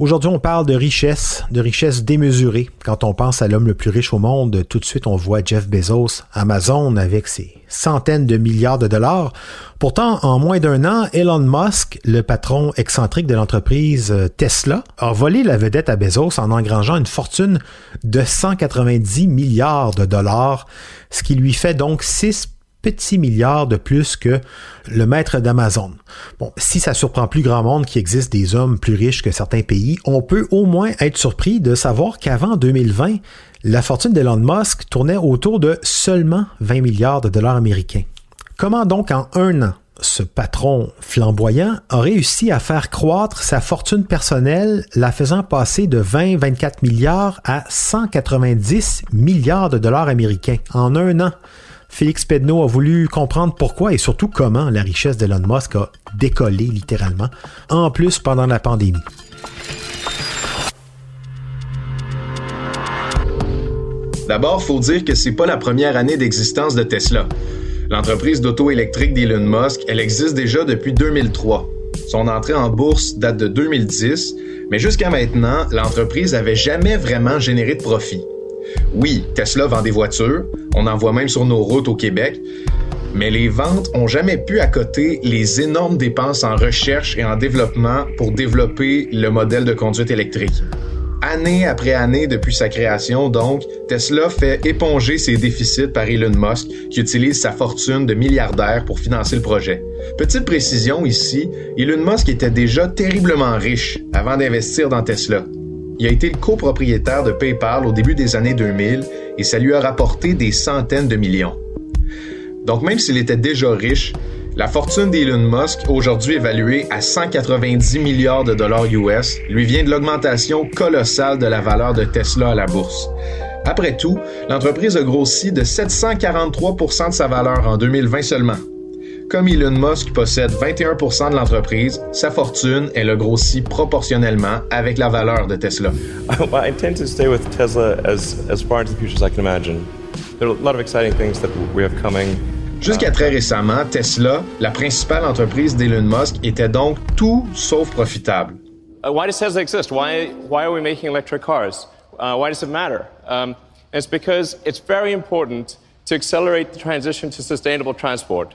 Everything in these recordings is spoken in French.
Aujourd'hui, on parle de richesse, de richesse démesurée. Quand on pense à l'homme le plus riche au monde, tout de suite, on voit Jeff Bezos, Amazon, avec ses centaines de milliards de dollars. Pourtant, en moins d'un an, Elon Musk, le patron excentrique de l'entreprise euh, Tesla, a volé la vedette à Bezos en engrangeant une fortune de 190 milliards de dollars, ce qui lui fait donc 6 petits milliards de plus que le maître d'Amazon. Bon, si ça surprend plus grand monde qu'il existe des hommes plus riches que certains pays, on peut au moins être surpris de savoir qu'avant 2020, la fortune d'Elon Musk tournait autour de seulement 20 milliards de dollars américains. Comment donc en un an ce patron flamboyant a réussi à faire croître sa fortune personnelle, la faisant passer de 20-24 milliards à 190 milliards de dollars américains en un an? Félix Pedneau a voulu comprendre pourquoi et surtout comment la richesse d'Elon Musk a décollé littéralement, en plus pendant la pandémie. D'abord, faut dire que c'est pas la première année d'existence de Tesla. L'entreprise d'auto électrique d'Elon Musk, elle existe déjà depuis 2003. Son entrée en bourse date de 2010, mais jusqu'à maintenant, l'entreprise avait jamais vraiment généré de profit. Oui, Tesla vend des voitures, on en voit même sur nos routes au Québec, mais les ventes ont jamais pu accoter les énormes dépenses en recherche et en développement pour développer le modèle de conduite électrique. Année après année depuis sa création, donc, Tesla fait éponger ses déficits par Elon Musk, qui utilise sa fortune de milliardaire pour financer le projet. Petite précision ici, Elon Musk était déjà terriblement riche avant d'investir dans Tesla. Il a été le copropriétaire de PayPal au début des années 2000 et ça lui a rapporté des centaines de millions. Donc même s'il était déjà riche, la fortune d'Elon Musk, aujourd'hui évaluée à 190 milliards de dollars US, lui vient de l'augmentation colossale de la valeur de Tesla à la bourse. Après tout, l'entreprise a grossi de 743% de sa valeur en 2020 seulement. Comme Elon Musk possède 21% de l'entreprise, sa fortune, elle a grossi proportionnellement avec la valeur de Tesla. well, I intend to stay with Tesla as, as far into the future as I can imagine. There are a lot of exciting things that we have coming. Jusqu'à très récemment, Tesla, la principale entreprise d'Elon Musk, était donc tout sauf profitable. Uh, why does Tesla exist? Why, why are we making electric cars? Uh, why does it matter? Um, it's because it's very important to accelerate the transition to sustainable transport.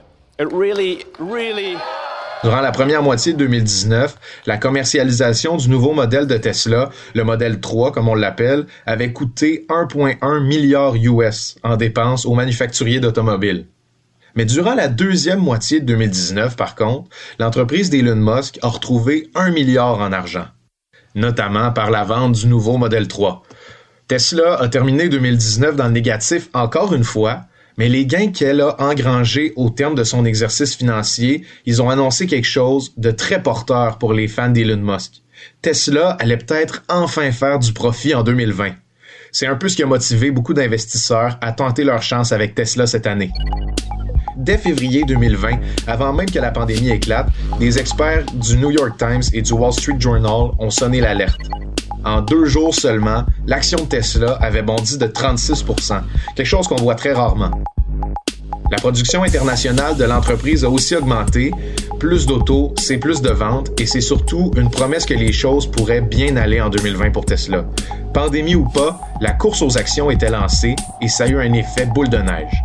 Durant la première moitié de 2019, la commercialisation du nouveau modèle de Tesla, le modèle 3 comme on l'appelle, avait coûté 1,1 milliard US en dépenses aux manufacturiers d'automobiles. Mais durant la deuxième moitié de 2019, par contre, l'entreprise d'Elon Musk a retrouvé 1 milliard en argent, notamment par la vente du nouveau modèle 3. Tesla a terminé 2019 dans le négatif encore une fois, mais les gains qu'elle a engrangés au terme de son exercice financier, ils ont annoncé quelque chose de très porteur pour les fans d'Elon Musk. Tesla allait peut-être enfin faire du profit en 2020. C'est un peu ce qui a motivé beaucoup d'investisseurs à tenter leur chance avec Tesla cette année. Dès février 2020, avant même que la pandémie éclate, des experts du New York Times et du Wall Street Journal ont sonné l'alerte. En deux jours seulement, l'action de Tesla avait bondi de 36% quelque chose qu'on voit très rarement. La production internationale de l'entreprise a aussi augmenté. Plus d'autos, c'est plus de ventes et c'est surtout une promesse que les choses pourraient bien aller en 2020 pour Tesla. Pandémie ou pas, la course aux actions était lancée et ça a eu un effet boule de neige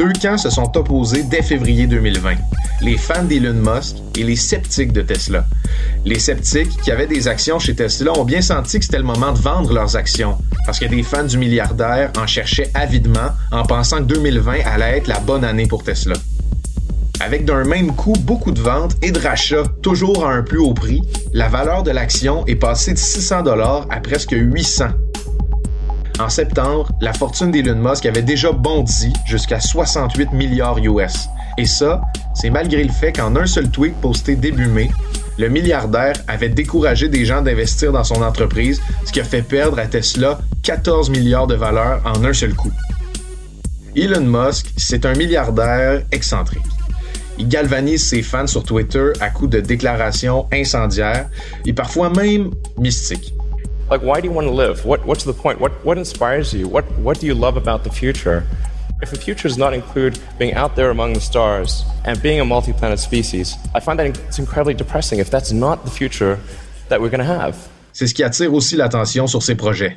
deux camps se sont opposés dès février 2020. Les fans d'Elon Musk et les sceptiques de Tesla. Les sceptiques qui avaient des actions chez Tesla ont bien senti que c'était le moment de vendre leurs actions parce que des fans du milliardaire en cherchaient avidement en pensant que 2020 allait être la bonne année pour Tesla. Avec d'un même coup beaucoup de ventes et de rachats toujours à un plus haut prix, la valeur de l'action est passée de 600 dollars à presque 800 En septembre, la fortune d'Elon Musk avait déjà bondi jusqu'à 68 milliards US. Et ça, c'est malgré le fait qu'en un seul tweet posté début mai, le milliardaire avait découragé des gens d'investir dans son entreprise, ce qui a fait perdre à Tesla 14 milliards de valeur en un seul coup. Elon Musk, c'est un milliardaire excentrique. Il galvanise ses fans sur Twitter à coups de déclarations incendiaires et parfois même mystiques. Like, why do you want to live? What, what's the point? What, inspires you? What do you love about the future? If the future does not include being out there among the stars and being a multi planet species, I find that it's incredibly depressing if that's not the future that we're going to have. C'est ce qui attire aussi l'attention sur ses projets.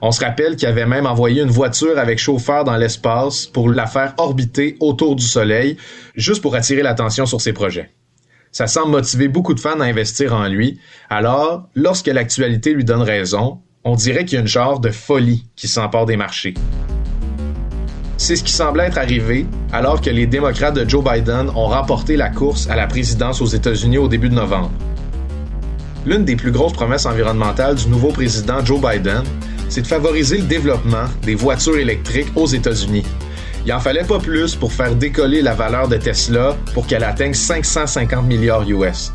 On se rappelle qu'il avait même envoyé une voiture avec chauffeur dans l'espace pour la faire orbiter autour du Soleil, juste pour attirer l'attention sur ses projets. Ça semble motiver beaucoup de fans à investir en lui. Alors, lorsque l'actualité lui donne raison, on dirait qu'il y a une genre de folie qui s'empare des marchés. C'est ce qui semble être arrivé alors que les démocrates de Joe Biden ont remporté la course à la présidence aux États-Unis au début de novembre. L'une des plus grosses promesses environnementales du nouveau président Joe Biden, c'est de favoriser le développement des voitures électriques aux États-Unis. Il en fallait pas plus pour faire décoller la valeur de Tesla pour qu'elle atteigne 550 milliards US.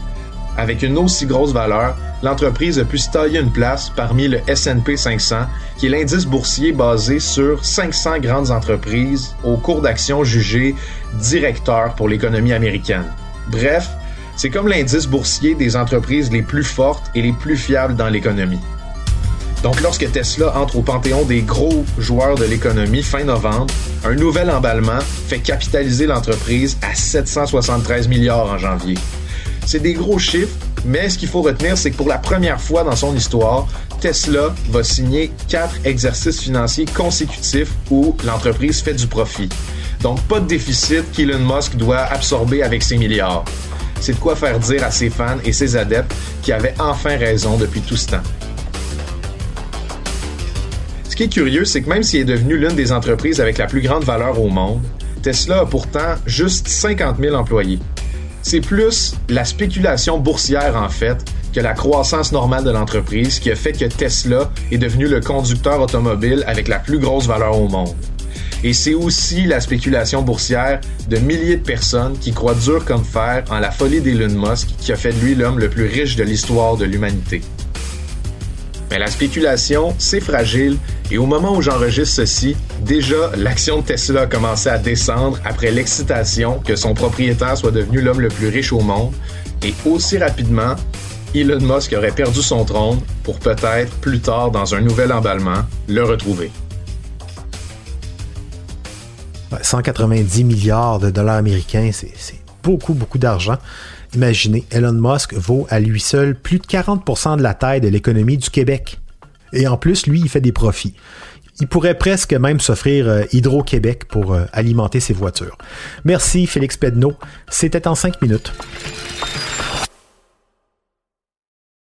Avec une aussi grosse valeur, l'entreprise a pu se tailler une place parmi le S&P 500, qui est l'indice boursier basé sur 500 grandes entreprises au cours d'action jugé directeur pour l'économie américaine. Bref, c'est comme l'indice boursier des entreprises les plus fortes et les plus fiables dans l'économie. Donc, lorsque Tesla entre au panthéon des gros joueurs de l'économie fin novembre, un nouvel emballement fait capitaliser l'entreprise à 773 milliards en janvier. C'est des gros chiffres, mais ce qu'il faut retenir, c'est que pour la première fois dans son histoire, Tesla va signer quatre exercices financiers consécutifs où l'entreprise fait du profit. Donc, pas de déficit qu'Elon Musk doit absorber avec ses milliards. C'est de quoi faire dire à ses fans et ses adeptes qui avaient enfin raison depuis tout ce temps. Ce qui est curieux, c'est que même s'il est devenu l'une des entreprises avec la plus grande valeur au monde, Tesla a pourtant juste 50 000 employés. C'est plus la spéculation boursière en fait que la croissance normale de l'entreprise qui a fait que Tesla est devenu le conducteur automobile avec la plus grosse valeur au monde. Et c'est aussi la spéculation boursière de milliers de personnes qui croient dur comme fer en la folie d'Elon Musk qui a fait de lui l'homme le plus riche de l'histoire de l'humanité. Mais la spéculation, c'est fragile et au moment où j'enregistre ceci, déjà l'action de Tesla a commencé à descendre après l'excitation que son propriétaire soit devenu l'homme le plus riche au monde et aussi rapidement, Elon Musk aurait perdu son trône pour peut-être plus tard dans un nouvel emballement le retrouver. 190 milliards de dollars américains, c'est beaucoup, beaucoup d'argent. Imaginez, Elon Musk vaut à lui seul plus de 40% de la taille de l'économie du Québec. Et en plus, lui, il fait des profits. Il pourrait presque même s'offrir euh, Hydro-Québec pour euh, alimenter ses voitures. Merci Félix Pedneau. C'était en 5 minutes.